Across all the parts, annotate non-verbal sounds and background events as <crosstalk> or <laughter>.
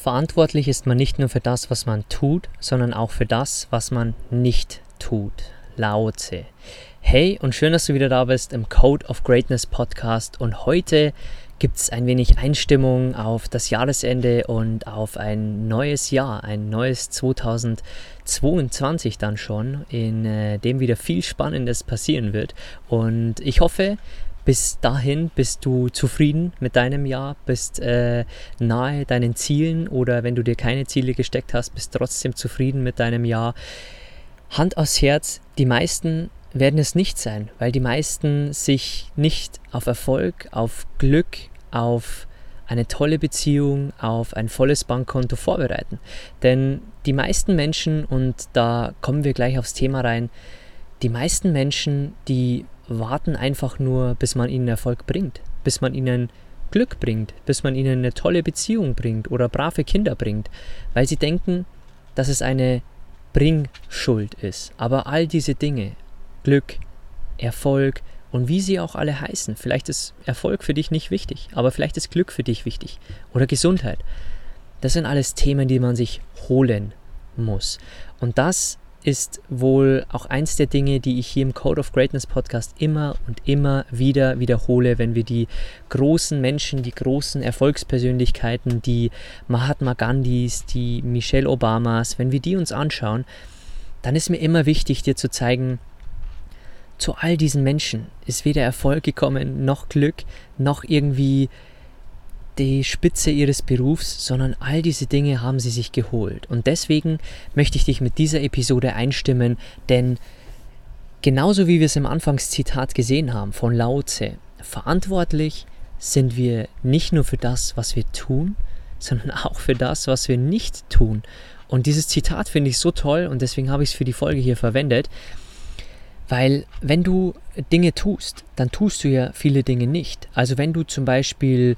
Verantwortlich ist man nicht nur für das, was man tut, sondern auch für das, was man nicht tut. Laute. Hey und schön, dass du wieder da bist im Code of Greatness Podcast und heute gibt es ein wenig Einstimmung auf das Jahresende und auf ein neues Jahr, ein neues 2022 dann schon, in äh, dem wieder viel Spannendes passieren wird. Und ich hoffe, bis dahin bist du zufrieden mit deinem Jahr, bist äh, nahe deinen Zielen oder wenn du dir keine Ziele gesteckt hast, bist trotzdem zufrieden mit deinem Jahr. Hand aufs Herz, die meisten werden es nicht sein, weil die meisten sich nicht auf Erfolg, auf Glück, auf eine tolle Beziehung, auf ein volles Bankkonto vorbereiten. Denn die meisten Menschen, und da kommen wir gleich aufs Thema rein, die meisten Menschen, die warten einfach nur, bis man ihnen Erfolg bringt, bis man ihnen Glück bringt, bis man ihnen eine tolle Beziehung bringt oder brave Kinder bringt, weil sie denken, dass es eine Bringschuld ist. Aber all diese Dinge, Glück, Erfolg und wie sie auch alle heißen, vielleicht ist Erfolg für dich nicht wichtig, aber vielleicht ist Glück für dich wichtig oder Gesundheit. Das sind alles Themen, die man sich holen muss. Und das ist wohl auch eins der Dinge, die ich hier im Code of Greatness Podcast immer und immer wieder wiederhole, wenn wir die großen Menschen, die großen Erfolgspersönlichkeiten, die Mahatma Gandhis, die Michelle Obamas, wenn wir die uns anschauen, dann ist mir immer wichtig, dir zu zeigen, zu all diesen Menschen ist weder Erfolg gekommen, noch Glück, noch irgendwie die Spitze ihres Berufs, sondern all diese Dinge haben sie sich geholt. Und deswegen möchte ich dich mit dieser Episode einstimmen, denn genauso wie wir es im Anfangszitat gesehen haben von Lao Tse, verantwortlich sind wir nicht nur für das, was wir tun, sondern <laughs> auch für das, was wir nicht tun. Und dieses Zitat finde ich so toll und deswegen habe ich es für die Folge hier verwendet, weil wenn du Dinge tust, dann tust du ja viele Dinge nicht. Also wenn du zum Beispiel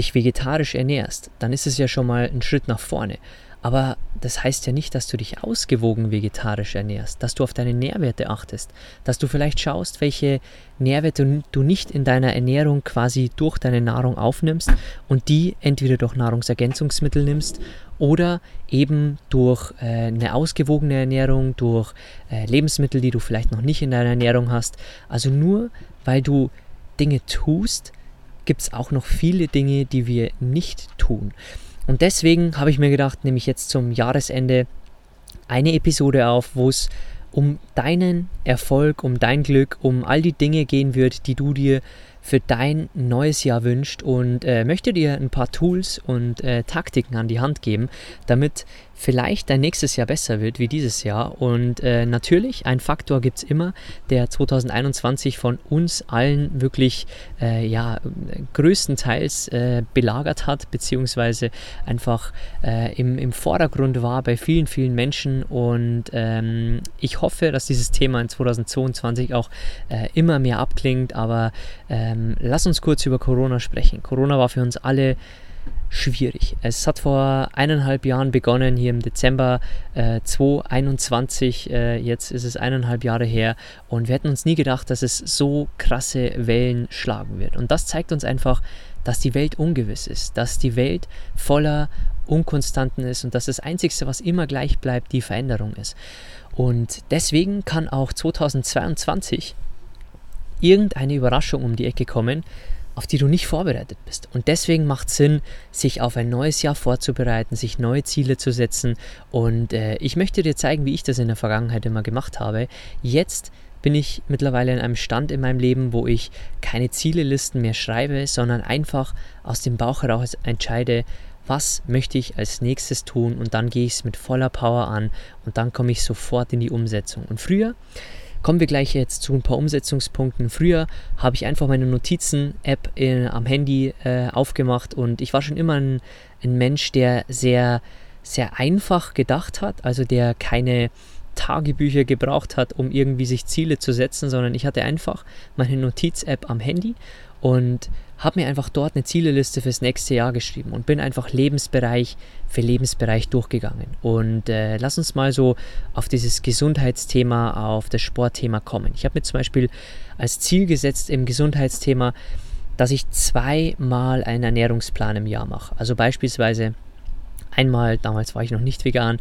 dich vegetarisch ernährst, dann ist es ja schon mal ein Schritt nach vorne. Aber das heißt ja nicht, dass du dich ausgewogen vegetarisch ernährst, dass du auf deine Nährwerte achtest, dass du vielleicht schaust, welche Nährwerte du nicht in deiner Ernährung quasi durch deine Nahrung aufnimmst und die entweder durch Nahrungsergänzungsmittel nimmst oder eben durch äh, eine ausgewogene Ernährung, durch äh, Lebensmittel, die du vielleicht noch nicht in deiner Ernährung hast. Also nur weil du Dinge tust, gibt es auch noch viele Dinge, die wir nicht tun. Und deswegen habe ich mir gedacht, nehme ich jetzt zum Jahresende eine Episode auf, wo es um deinen Erfolg, um dein Glück, um all die Dinge gehen wird, die du dir für dein neues Jahr wünscht und äh, möchte dir ein paar Tools und äh, Taktiken an die Hand geben, damit vielleicht dein nächstes Jahr besser wird wie dieses Jahr. Und äh, natürlich, ein Faktor gibt es immer, der 2021 von uns allen wirklich äh, ja, größtenteils äh, belagert hat, beziehungsweise einfach äh, im, im Vordergrund war bei vielen, vielen Menschen. Und ähm, ich hoffe, dass dieses Thema in 2022 auch äh, immer mehr abklingt. Aber ähm, lass uns kurz über Corona sprechen. Corona war für uns alle schwierig. Es hat vor eineinhalb Jahren begonnen, hier im Dezember äh, 2021. Äh, jetzt ist es eineinhalb Jahre her und wir hätten uns nie gedacht, dass es so krasse Wellen schlagen wird. Und das zeigt uns einfach, dass die Welt ungewiss ist, dass die Welt voller Unkonstanten ist und dass das Einzige, was immer gleich bleibt, die Veränderung ist. Und deswegen kann auch 2022 irgendeine Überraschung um die Ecke kommen, auf die du nicht vorbereitet bist. Und deswegen macht es Sinn, sich auf ein neues Jahr vorzubereiten, sich neue Ziele zu setzen. Und äh, ich möchte dir zeigen, wie ich das in der Vergangenheit immer gemacht habe. Jetzt bin ich mittlerweile in einem Stand in meinem Leben, wo ich keine Zielelisten mehr schreibe, sondern einfach aus dem Bauch heraus entscheide, was möchte ich als nächstes tun und dann gehe ich es mit voller Power an und dann komme ich sofort in die Umsetzung. Und früher, kommen wir gleich jetzt zu ein paar Umsetzungspunkten. Früher habe ich einfach meine Notizen-App am Handy äh, aufgemacht und ich war schon immer ein, ein Mensch, der sehr, sehr einfach gedacht hat, also der keine Tagebücher gebraucht hat, um irgendwie sich Ziele zu setzen, sondern ich hatte einfach meine Notiz-App am Handy und habe mir einfach dort eine Zieleliste fürs nächste Jahr geschrieben und bin einfach Lebensbereich für Lebensbereich durchgegangen. Und äh, lass uns mal so auf dieses Gesundheitsthema, auf das Sportthema kommen. Ich habe mir zum Beispiel als Ziel gesetzt im Gesundheitsthema, dass ich zweimal einen Ernährungsplan im Jahr mache. Also beispielsweise einmal, damals war ich noch nicht vegan,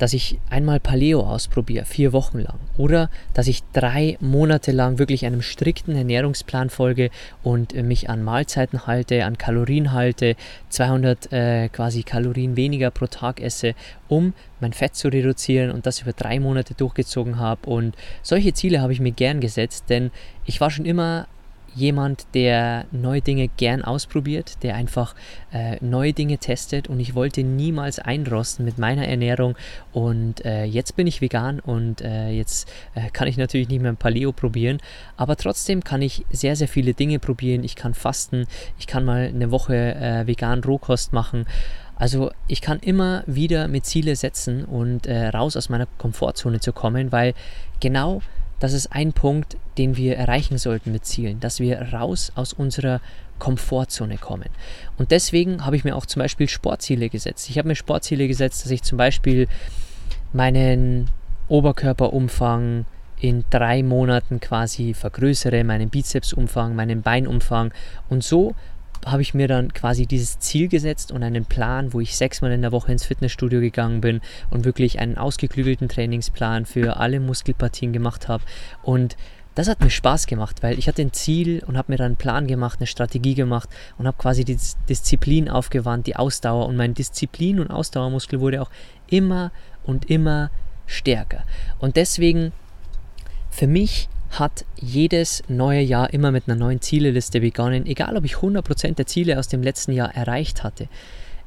dass ich einmal Paleo ausprobiere, vier Wochen lang. Oder dass ich drei Monate lang wirklich einem strikten Ernährungsplan folge und mich an Mahlzeiten halte, an Kalorien halte, 200 äh, quasi Kalorien weniger pro Tag esse, um mein Fett zu reduzieren und das über drei Monate durchgezogen habe. Und solche Ziele habe ich mir gern gesetzt, denn ich war schon immer jemand, der neue Dinge gern ausprobiert, der einfach äh, neue Dinge testet und ich wollte niemals einrosten mit meiner Ernährung und äh, jetzt bin ich vegan und äh, jetzt äh, kann ich natürlich nicht mehr ein Paleo probieren, aber trotzdem kann ich sehr, sehr viele Dinge probieren. Ich kann fasten, ich kann mal eine Woche äh, vegan Rohkost machen. Also ich kann immer wieder mit Ziele setzen und äh, raus aus meiner Komfortzone zu kommen, weil genau das ist ein Punkt, den wir erreichen sollten mit Zielen, dass wir raus aus unserer Komfortzone kommen. Und deswegen habe ich mir auch zum Beispiel Sportziele gesetzt. Ich habe mir Sportziele gesetzt, dass ich zum Beispiel meinen Oberkörperumfang in drei Monaten quasi vergrößere, meinen Bizepsumfang, meinen Beinumfang und so habe ich mir dann quasi dieses Ziel gesetzt und einen Plan, wo ich sechsmal in der Woche ins Fitnessstudio gegangen bin und wirklich einen ausgeklügelten Trainingsplan für alle Muskelpartien gemacht habe. Und das hat mir Spaß gemacht, weil ich hatte ein Ziel und habe mir dann einen Plan gemacht, eine Strategie gemacht und habe quasi die Disziplin aufgewandt, die Ausdauer. Und mein Disziplin- und Ausdauermuskel wurde auch immer und immer stärker. Und deswegen für mich hat jedes neue Jahr immer mit einer neuen Zieleliste begonnen, egal ob ich 100% der Ziele aus dem letzten Jahr erreicht hatte.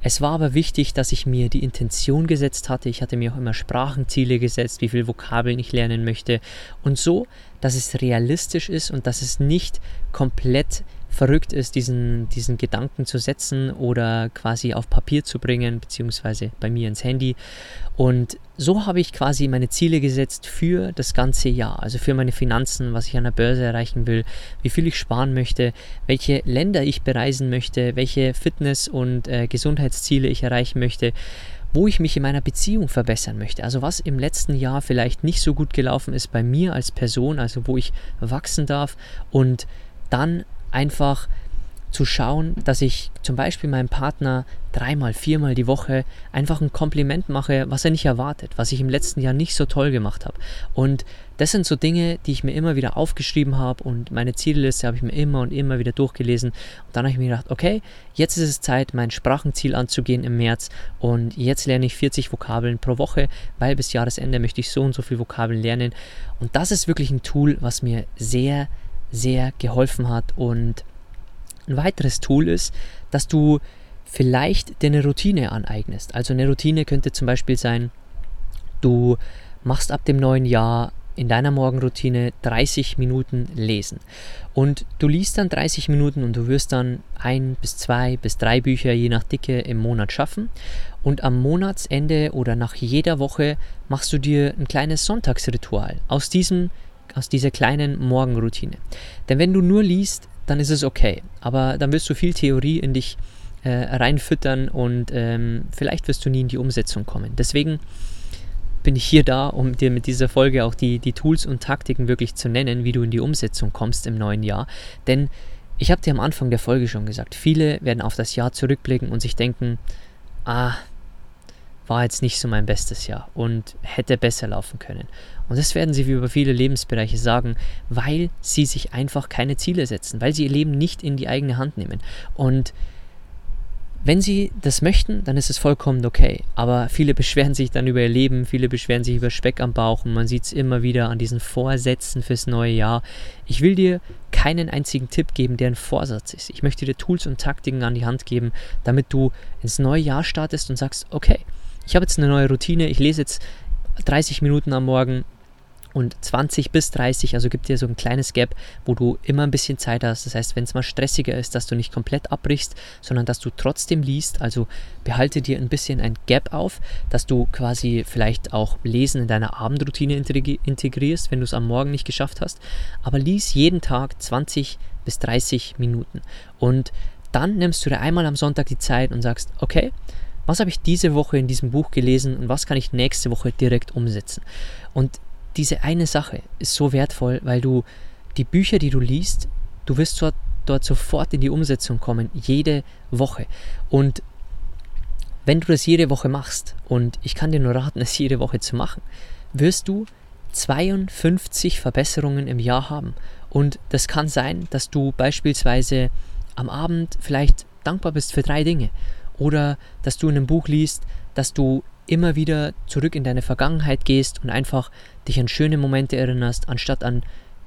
Es war aber wichtig, dass ich mir die Intention gesetzt hatte. Ich hatte mir auch immer Sprachenziele gesetzt, wie viele Vokabeln ich lernen möchte. Und so, dass es realistisch ist und dass es nicht komplett verrückt ist, diesen, diesen Gedanken zu setzen oder quasi auf Papier zu bringen, beziehungsweise bei mir ins Handy. Und so habe ich quasi meine Ziele gesetzt für das ganze Jahr, also für meine Finanzen, was ich an der Börse erreichen will, wie viel ich sparen möchte, welche Länder ich bereisen möchte, welche Fitness- und äh, Gesundheitsziele ich erreichen möchte wo ich mich in meiner Beziehung verbessern möchte. Also was im letzten Jahr vielleicht nicht so gut gelaufen ist bei mir als Person, also wo ich wachsen darf und dann einfach zu schauen, dass ich zum Beispiel meinem Partner dreimal, viermal die Woche einfach ein Kompliment mache, was er nicht erwartet, was ich im letzten Jahr nicht so toll gemacht habe. Und das sind so Dinge, die ich mir immer wieder aufgeschrieben habe und meine Zielliste habe ich mir immer und immer wieder durchgelesen. Und dann habe ich mir gedacht, okay, jetzt ist es Zeit, mein Sprachenziel anzugehen im März und jetzt lerne ich 40 Vokabeln pro Woche, weil bis Jahresende möchte ich so und so viele Vokabeln lernen. Und das ist wirklich ein Tool, was mir sehr, sehr geholfen hat. Und ein weiteres Tool ist, dass du vielleicht dir eine Routine aneignest. Also eine Routine könnte zum Beispiel sein, du machst ab dem neuen Jahr in deiner Morgenroutine 30 Minuten lesen. Und du liest dann 30 Minuten und du wirst dann ein bis zwei bis drei Bücher je nach Dicke im Monat schaffen. Und am Monatsende oder nach jeder Woche machst du dir ein kleines Sonntagsritual aus diesem aus dieser kleinen Morgenroutine. Denn wenn du nur liest, dann ist es okay. Aber dann wirst du viel Theorie in dich äh, reinfüttern und ähm, vielleicht wirst du nie in die Umsetzung kommen. Deswegen bin ich hier da, um dir mit dieser Folge auch die, die Tools und Taktiken wirklich zu nennen, wie du in die Umsetzung kommst im neuen Jahr. Denn ich habe dir am Anfang der Folge schon gesagt, viele werden auf das Jahr zurückblicken und sich denken, ah, war jetzt nicht so mein bestes Jahr und hätte besser laufen können. Und das werden sie über viele Lebensbereiche sagen, weil sie sich einfach keine Ziele setzen, weil sie ihr Leben nicht in die eigene Hand nehmen. Und wenn sie das möchten, dann ist es vollkommen okay. Aber viele beschweren sich dann über ihr Leben, viele beschweren sich über Speck am Bauch und man sieht es immer wieder an diesen Vorsätzen fürs neue Jahr. Ich will dir keinen einzigen Tipp geben, der ein Vorsatz ist. Ich möchte dir Tools und Taktiken an die Hand geben, damit du ins neue Jahr startest und sagst, okay, ich habe jetzt eine neue Routine, ich lese jetzt 30 Minuten am Morgen, und 20 bis 30, also gibt dir so ein kleines Gap, wo du immer ein bisschen Zeit hast. Das heißt, wenn es mal stressiger ist, dass du nicht komplett abbrichst, sondern dass du trotzdem liest. Also behalte dir ein bisschen ein Gap auf, dass du quasi vielleicht auch Lesen in deiner Abendroutine integrierst, wenn du es am Morgen nicht geschafft hast. Aber lies jeden Tag 20 bis 30 Minuten. Und dann nimmst du dir einmal am Sonntag die Zeit und sagst, okay, was habe ich diese Woche in diesem Buch gelesen und was kann ich nächste Woche direkt umsetzen? Und diese eine Sache ist so wertvoll, weil du die Bücher, die du liest, du wirst dort, dort sofort in die Umsetzung kommen, jede Woche. Und wenn du das jede Woche machst, und ich kann dir nur raten, <laughs> es jede Woche zu machen, wirst du 52 Verbesserungen im Jahr haben. Und das kann sein, dass du beispielsweise am Abend vielleicht dankbar bist für drei Dinge. Oder dass du in einem Buch liest, dass du immer wieder zurück in deine Vergangenheit gehst und einfach dich an schöne Momente erinnerst, anstatt an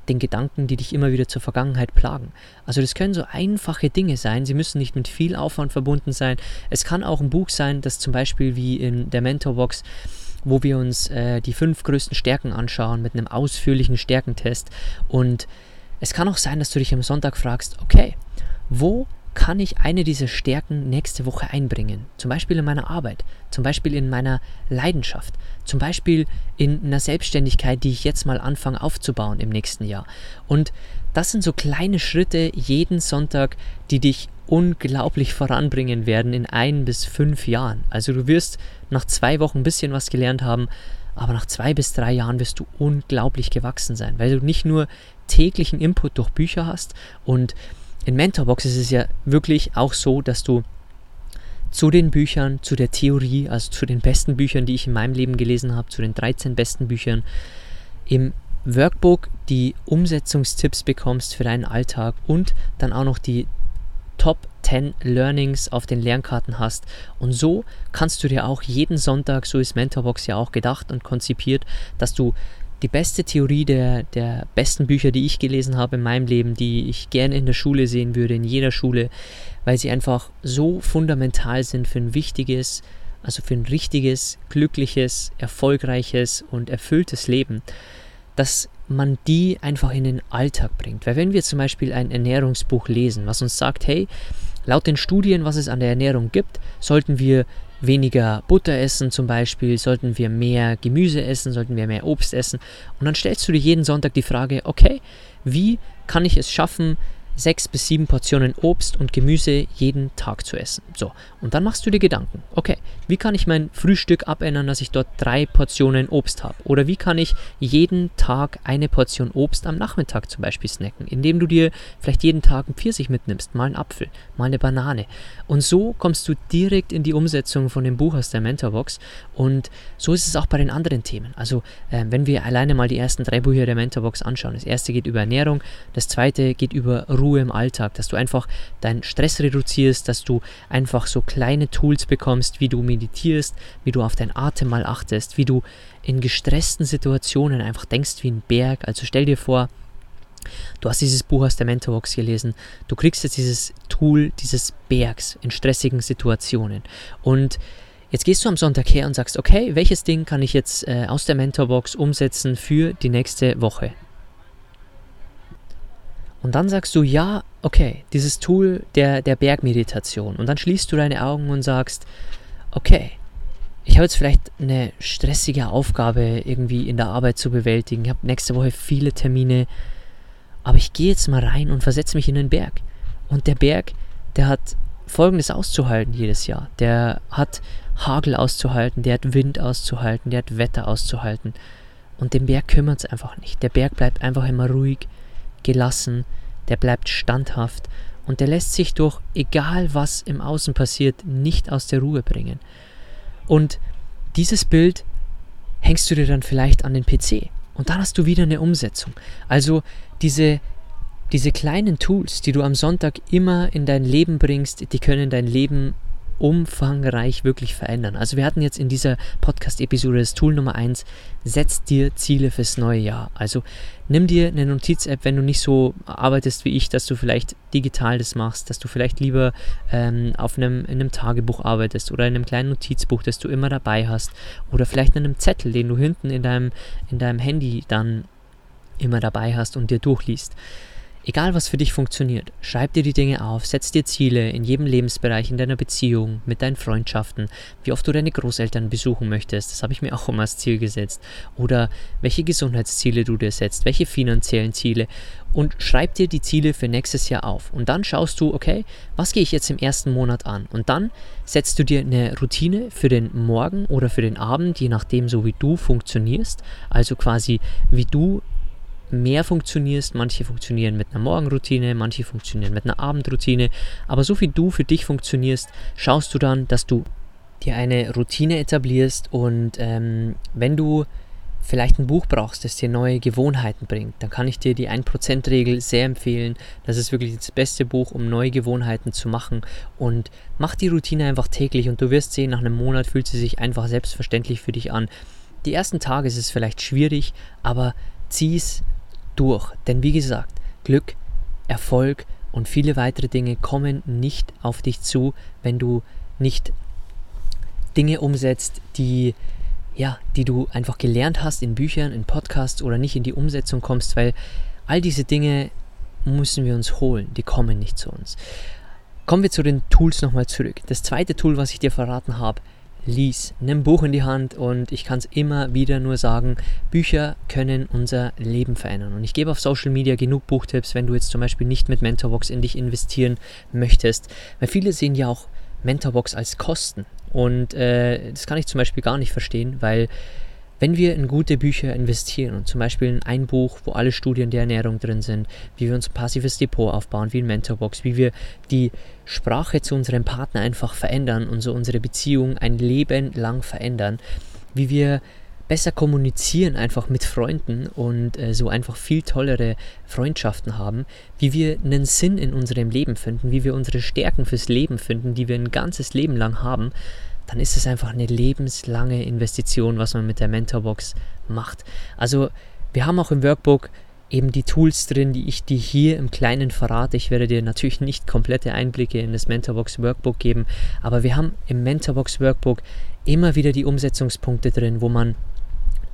den Gedanken, die dich immer wieder zur Vergangenheit plagen. Also das können so einfache Dinge sein, sie müssen nicht mit viel Aufwand verbunden sein. Es kann auch ein Buch sein, das zum Beispiel wie in der Mentorbox, wo wir uns äh, die fünf größten Stärken anschauen mit einem ausführlichen Stärkentest. Und es kann auch sein, dass du dich am Sonntag fragst, okay, wo kann ich eine dieser Stärken nächste Woche einbringen? Zum Beispiel in meiner Arbeit, zum Beispiel in meiner Leidenschaft, zum Beispiel in einer Selbstständigkeit, die ich jetzt mal anfange aufzubauen im nächsten Jahr. Und das sind so kleine Schritte jeden Sonntag, die dich unglaublich voranbringen werden in ein bis fünf Jahren. Also du wirst nach zwei Wochen ein bisschen was gelernt haben, aber nach zwei bis drei Jahren wirst du unglaublich gewachsen sein, weil du nicht nur täglichen Input durch Bücher hast und in Mentorbox ist es ja wirklich auch so, dass du zu den Büchern, zu der Theorie, also zu den besten Büchern, die ich in meinem Leben gelesen habe, zu den 13 besten Büchern, im Workbook die Umsetzungstipps bekommst für deinen Alltag und dann auch noch die Top 10 Learnings auf den Lernkarten hast. Und so kannst du dir auch jeden Sonntag, so ist Mentorbox ja auch gedacht und konzipiert, dass du die beste Theorie der, der besten Bücher, die ich gelesen habe in meinem Leben, die ich gerne in der Schule sehen würde, in jeder Schule, weil sie einfach so fundamental sind für ein wichtiges, also für ein richtiges, glückliches, erfolgreiches und erfülltes Leben, dass man die einfach in den Alltag bringt. Weil wenn wir zum Beispiel ein Ernährungsbuch lesen, was uns sagt, hey, laut den Studien, was es an der Ernährung gibt, sollten wir weniger Butter essen zum Beispiel, sollten wir mehr Gemüse essen, sollten wir mehr Obst essen. Und dann stellst du dir jeden Sonntag die Frage, okay, wie kann ich es schaffen, sechs bis sieben Portionen Obst und Gemüse jeden Tag zu essen. So, und dann machst du dir Gedanken, okay, wie kann ich mein Frühstück abändern, dass ich dort drei Portionen Obst habe? Oder wie kann ich jeden Tag eine Portion Obst am Nachmittag zum Beispiel snacken, indem du dir vielleicht jeden Tag einen Pfirsich mitnimmst, mal einen Apfel, mal eine Banane. Und so kommst du direkt in die Umsetzung von dem Buch aus der Mentorbox. Und so ist es auch bei den anderen Themen. Also, äh, wenn wir alleine mal die ersten drei Bücher der Mentorbox anschauen. Das erste geht über Ernährung, das zweite geht über Ruhe Ruhe im Alltag, dass du einfach deinen Stress reduzierst, dass du einfach so kleine Tools bekommst, wie du meditierst, wie du auf deinen Atem mal achtest, wie du in gestressten Situationen einfach denkst wie ein Berg. Also stell dir vor, Du hast dieses Buch aus der Mentorbox gelesen. Du kriegst jetzt dieses Tool dieses Bergs in stressigen Situationen. Und jetzt gehst du am Sonntag her und sagst, okay, welches Ding kann ich jetzt äh, aus der Mentorbox umsetzen für die nächste Woche? Und dann sagst du, ja, okay, dieses Tool der, der Bergmeditation. Und dann schließt du deine Augen und sagst, okay, ich habe jetzt vielleicht eine stressige Aufgabe irgendwie in der Arbeit zu bewältigen. Ich habe nächste Woche viele Termine. Aber ich gehe jetzt mal rein und versetze mich in den Berg. Und der Berg, der hat Folgendes auszuhalten jedes Jahr. Der hat Hagel auszuhalten, der hat Wind auszuhalten, der hat Wetter auszuhalten. Und den Berg kümmert es einfach nicht. Der Berg bleibt einfach immer ruhig, gelassen, der bleibt standhaft und der lässt sich durch egal was im Außen passiert nicht aus der Ruhe bringen. Und dieses Bild hängst du dir dann vielleicht an den PC. und dann hast du wieder eine Umsetzung. Also diese, diese kleinen Tools, die du am Sonntag immer in dein Leben bringst, die können dein Leben umfangreich wirklich verändern. Also wir hatten jetzt in dieser Podcast-Episode das Tool Nummer 1, setz dir Ziele fürs neue Jahr. Also nimm dir eine Notiz-App, wenn du nicht so arbeitest wie ich, dass du vielleicht digital das machst, dass du vielleicht lieber ähm, auf einem, in einem Tagebuch arbeitest oder in einem kleinen Notizbuch, das du immer dabei hast oder vielleicht in einem Zettel, den du hinten in deinem, in deinem Handy dann immer dabei hast und dir durchliest. Egal was für dich funktioniert, schreib dir die Dinge auf, setz dir Ziele in jedem Lebensbereich, in deiner Beziehung, mit deinen Freundschaften, wie oft du deine Großeltern besuchen möchtest, das habe ich mir auch immer als Ziel gesetzt, oder welche Gesundheitsziele du dir setzt, welche finanziellen Ziele und schreib dir die Ziele für nächstes Jahr auf. Und dann schaust du, okay, was gehe ich jetzt im ersten Monat an? Und dann setzt du dir eine Routine für den Morgen oder für den Abend, je nachdem, so wie du funktionierst, also quasi wie du mehr funktionierst. Manche funktionieren mit einer Morgenroutine, manche funktionieren mit einer Abendroutine. Aber so wie du für dich funktionierst, schaust du dann, dass du dir eine Routine etablierst und ähm, wenn du vielleicht ein Buch brauchst, das dir neue Gewohnheiten bringt, dann kann ich dir die 1%-Regel sehr empfehlen. Das ist wirklich das beste Buch, um neue Gewohnheiten zu machen. Und mach die Routine einfach täglich und du wirst sehen, nach einem Monat fühlt sie sich einfach selbstverständlich für dich an. Die ersten Tage ist es vielleicht schwierig, aber zieh es durch. Denn wie gesagt, Glück, Erfolg und viele weitere Dinge kommen nicht auf dich zu, wenn du nicht Dinge umsetzt, die ja, die du einfach gelernt hast in Büchern, in Podcasts oder nicht in die Umsetzung kommst, weil all diese Dinge müssen wir uns holen, die kommen nicht zu uns. Kommen wir zu den Tools nochmal zurück. Das zweite Tool, was ich dir verraten habe, lies. Nimm Buch in die Hand und ich kann es immer wieder nur sagen, Bücher können unser Leben verändern. Und ich gebe auf Social Media genug Buchtipps, wenn du jetzt zum Beispiel nicht mit Mentorbox in dich investieren möchtest. Weil viele sehen ja auch Mentorbox als Kosten. Und äh, das kann ich zum Beispiel gar nicht verstehen, weil wenn wir in gute Bücher investieren und zum Beispiel in ein Buch, wo alle Studien der Ernährung drin sind, wie wir uns ein passives Depot aufbauen, wie ein Mentorbox, wie wir die Sprache zu unserem Partner einfach verändern und so unsere Beziehung ein Leben lang verändern, wie wir besser kommunizieren einfach mit Freunden und äh, so einfach viel tollere Freundschaften haben, wie wir einen Sinn in unserem Leben finden, wie wir unsere Stärken fürs Leben finden, die wir ein ganzes Leben lang haben, dann ist es einfach eine lebenslange Investition, was man mit der Mentorbox macht. Also wir haben auch im Workbook eben die Tools drin, die ich dir hier im Kleinen verrate. Ich werde dir natürlich nicht komplette Einblicke in das Mentorbox Workbook geben, aber wir haben im Mentorbox Workbook immer wieder die Umsetzungspunkte drin, wo man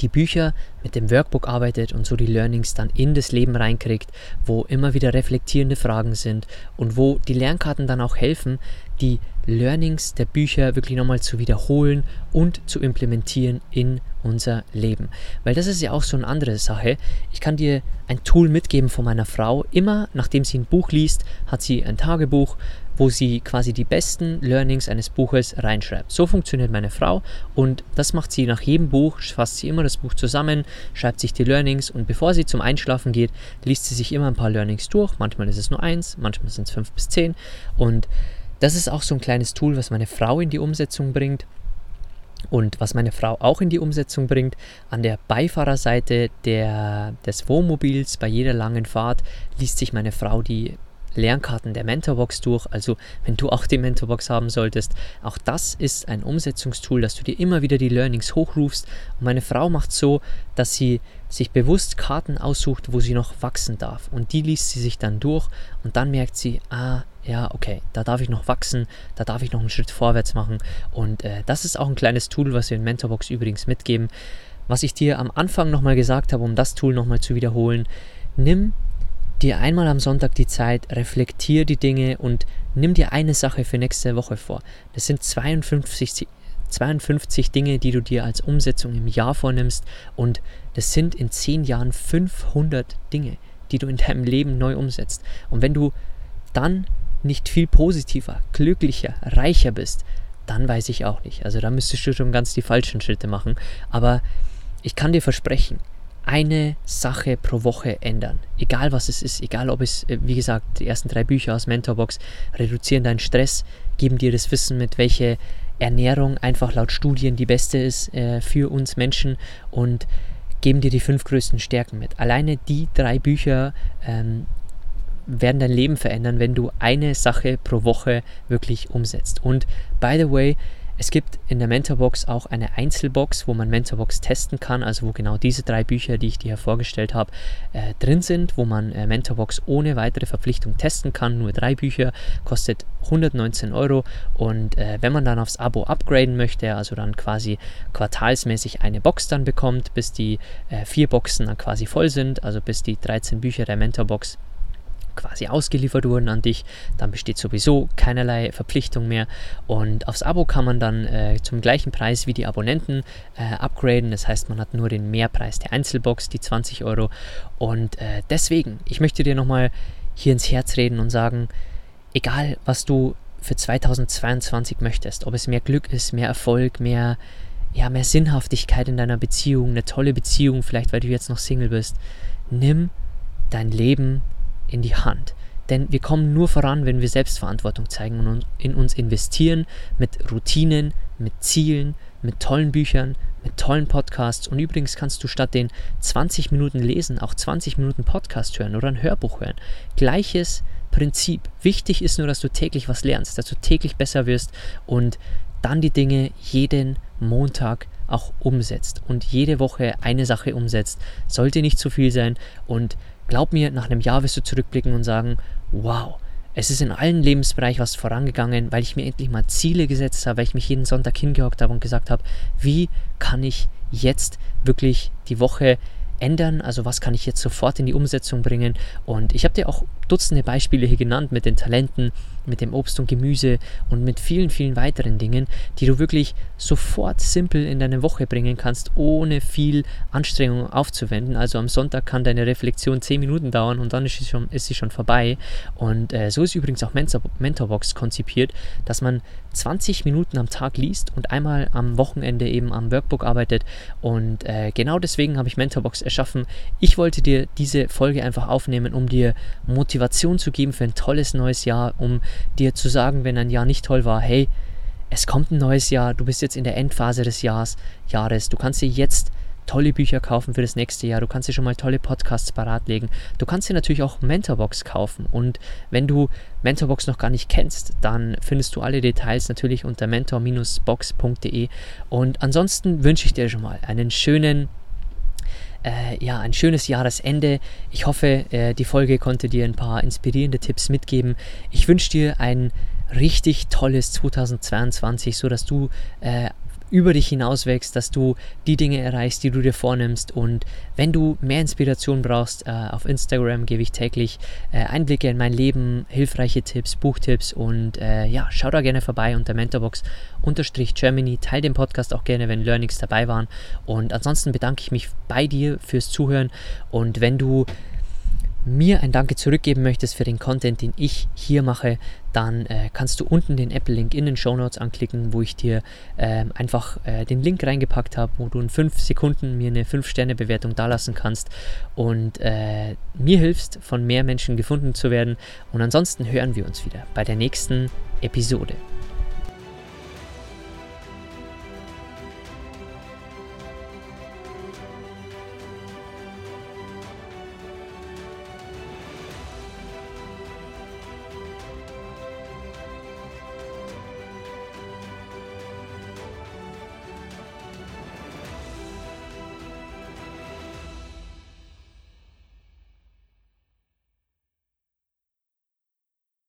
die Bücher mit dem Workbook arbeitet und so die Learnings dann in das Leben reinkriegt, wo immer wieder reflektierende Fragen sind und wo die Lernkarten dann auch helfen, die Learnings der Bücher wirklich nochmal zu wiederholen und zu implementieren in unser Leben. Weil das ist ja auch so eine andere Sache. Ich kann dir ein Tool mitgeben von meiner Frau. Immer nachdem sie ein Buch liest, hat sie ein Tagebuch, wo sie quasi die besten Learnings eines Buches reinschreibt. So funktioniert meine Frau und das macht sie nach jedem Buch, fasst sie immer das Buch zusammen, schreibt sich die Learnings und bevor sie zum Einschlafen geht, liest sie sich immer ein paar Learnings durch. Manchmal ist es nur eins, manchmal sind es fünf bis zehn und das ist auch so ein kleines Tool, was meine Frau in die Umsetzung bringt. Und was meine Frau auch in die Umsetzung bringt, an der Beifahrerseite der, des Wohnmobils bei jeder langen Fahrt liest sich meine Frau die Lernkarten der Mentorbox durch. Also wenn du auch die Mentorbox haben solltest, auch das ist ein Umsetzungstool, dass du dir immer wieder die Learnings hochrufst. Und meine Frau macht so, dass sie sich bewusst Karten aussucht, wo sie noch wachsen darf. Und die liest sie sich dann durch und dann merkt sie, ah, ja, okay, da darf ich noch wachsen, da darf ich noch einen Schritt vorwärts machen. Und äh, das ist auch ein kleines Tool, was wir in Mentorbox übrigens mitgeben. Was ich dir am Anfang nochmal gesagt habe, um das Tool nochmal zu wiederholen, nimm dir einmal am Sonntag die Zeit, reflektier die Dinge und nimm dir eine Sache für nächste Woche vor. Das sind 52, 52 Dinge, die du dir als Umsetzung im Jahr vornimmst und das sind in 10 Jahren 500 Dinge, die du in deinem Leben neu umsetzt. Und wenn du dann nicht viel positiver, glücklicher, reicher bist, dann weiß ich auch nicht. Also da müsstest du schon ganz die falschen Schritte machen. Aber ich kann dir versprechen, eine Sache pro Woche ändern. Egal was es ist, egal ob es, äh, wie gesagt, die ersten drei Bücher aus Mentorbox reduzieren deinen Stress, geben dir das Wissen mit, welche Ernährung einfach laut Studien die beste ist äh, für uns Menschen und geben dir die fünf größten Stärken mit. Alleine die drei Bücher ähm, werden dein Leben verändern, wenn du eine Sache pro Woche wirklich umsetzt. Und by the way, es gibt in der Mentorbox auch eine Einzelbox, wo man Mentorbox testen kann, also wo genau diese drei Bücher, die ich dir vorgestellt habe, äh, drin sind, wo man äh, Mentorbox ohne weitere Verpflichtung testen kann. Nur drei Bücher, kostet 119 Euro und äh, wenn man dann aufs Abo upgraden möchte, also dann quasi quartalsmäßig eine Box dann bekommt, bis die äh, vier Boxen dann quasi voll sind, also bis die 13 Bücher der Mentorbox quasi ausgeliefert wurden an dich, dann besteht sowieso keinerlei Verpflichtung mehr. Und aufs Abo kann man dann äh, zum gleichen Preis wie die Abonnenten äh, upgraden. Das heißt, man hat nur den Mehrpreis der Einzelbox, die 20 Euro. Und äh, deswegen, ich möchte dir nochmal hier ins Herz reden und sagen, egal was du für 2022 möchtest, ob es mehr Glück ist, mehr Erfolg, mehr, ja, mehr Sinnhaftigkeit in deiner Beziehung, eine tolle Beziehung, vielleicht weil du jetzt noch Single bist, nimm dein Leben in die Hand. Denn wir kommen nur voran, wenn wir Selbstverantwortung zeigen und in uns investieren mit Routinen, mit Zielen, mit tollen Büchern, mit tollen Podcasts. Und übrigens kannst du statt den 20 Minuten lesen auch 20 Minuten Podcast hören oder ein Hörbuch hören. Gleiches Prinzip. Wichtig ist nur, dass du täglich was lernst, dass du täglich besser wirst und dann die Dinge jeden Montag auch umsetzt und jede Woche eine Sache umsetzt. Sollte nicht zu viel sein und Glaub mir, nach einem Jahr wirst du zurückblicken und sagen, wow, es ist in allen Lebensbereichen was vorangegangen, weil ich mir endlich mal Ziele gesetzt habe, weil ich mich jeden Sonntag hingehockt habe und gesagt habe, wie kann ich jetzt wirklich die Woche ändern? Also was kann ich jetzt sofort in die Umsetzung bringen? Und ich habe dir auch Dutzende Beispiele hier genannt mit den Talenten, mit dem Obst und Gemüse und mit vielen, vielen weiteren Dingen, die du wirklich sofort simpel in deine Woche bringen kannst, ohne viel Anstrengung aufzuwenden. Also am Sonntag kann deine Reflexion 10 Minuten dauern und dann ist sie schon, ist sie schon vorbei. Und äh, so ist übrigens auch Mentor, Mentorbox konzipiert, dass man 20 Minuten am Tag liest und einmal am Wochenende eben am Workbook arbeitet. Und äh, genau deswegen habe ich Mentorbox erschaffen. Ich wollte dir diese Folge einfach aufnehmen, um dir Motivation zu geben für ein tolles neues Jahr, um dir zu sagen, wenn ein Jahr nicht toll war, hey, es kommt ein neues Jahr, du bist jetzt in der Endphase des Jahres, Jahres, du kannst dir jetzt tolle Bücher kaufen für das nächste Jahr. Du kannst dir schon mal tolle Podcasts parat legen. Du kannst dir natürlich auch Mentorbox kaufen. Und wenn du Mentorbox noch gar nicht kennst, dann findest du alle Details natürlich unter mentor-box.de. Und ansonsten wünsche ich dir schon mal einen schönen äh, ja, ein schönes Jahresende. Ich hoffe, äh, die Folge konnte dir ein paar inspirierende Tipps mitgeben. Ich wünsche dir ein richtig tolles 2022, so dass du äh, über dich hinaus wächst, dass du die Dinge erreichst, die du dir vornimmst. Und wenn du mehr Inspiration brauchst, äh, auf Instagram gebe ich täglich äh, Einblicke in mein Leben, hilfreiche Tipps, Buchtipps und äh, ja, schau da gerne vorbei unter Mentorbox-Germany. Teil den Podcast auch gerne, wenn Learnings dabei waren. Und ansonsten bedanke ich mich bei dir fürs Zuhören. Und wenn du mir ein Danke zurückgeben möchtest für den Content, den ich hier mache, dann äh, kannst du unten den Apple-Link in den Show Notes anklicken, wo ich dir äh, einfach äh, den Link reingepackt habe, wo du in 5 Sekunden mir eine 5-Sterne-Bewertung dalassen kannst und äh, mir hilfst, von mehr Menschen gefunden zu werden. Und ansonsten hören wir uns wieder bei der nächsten Episode.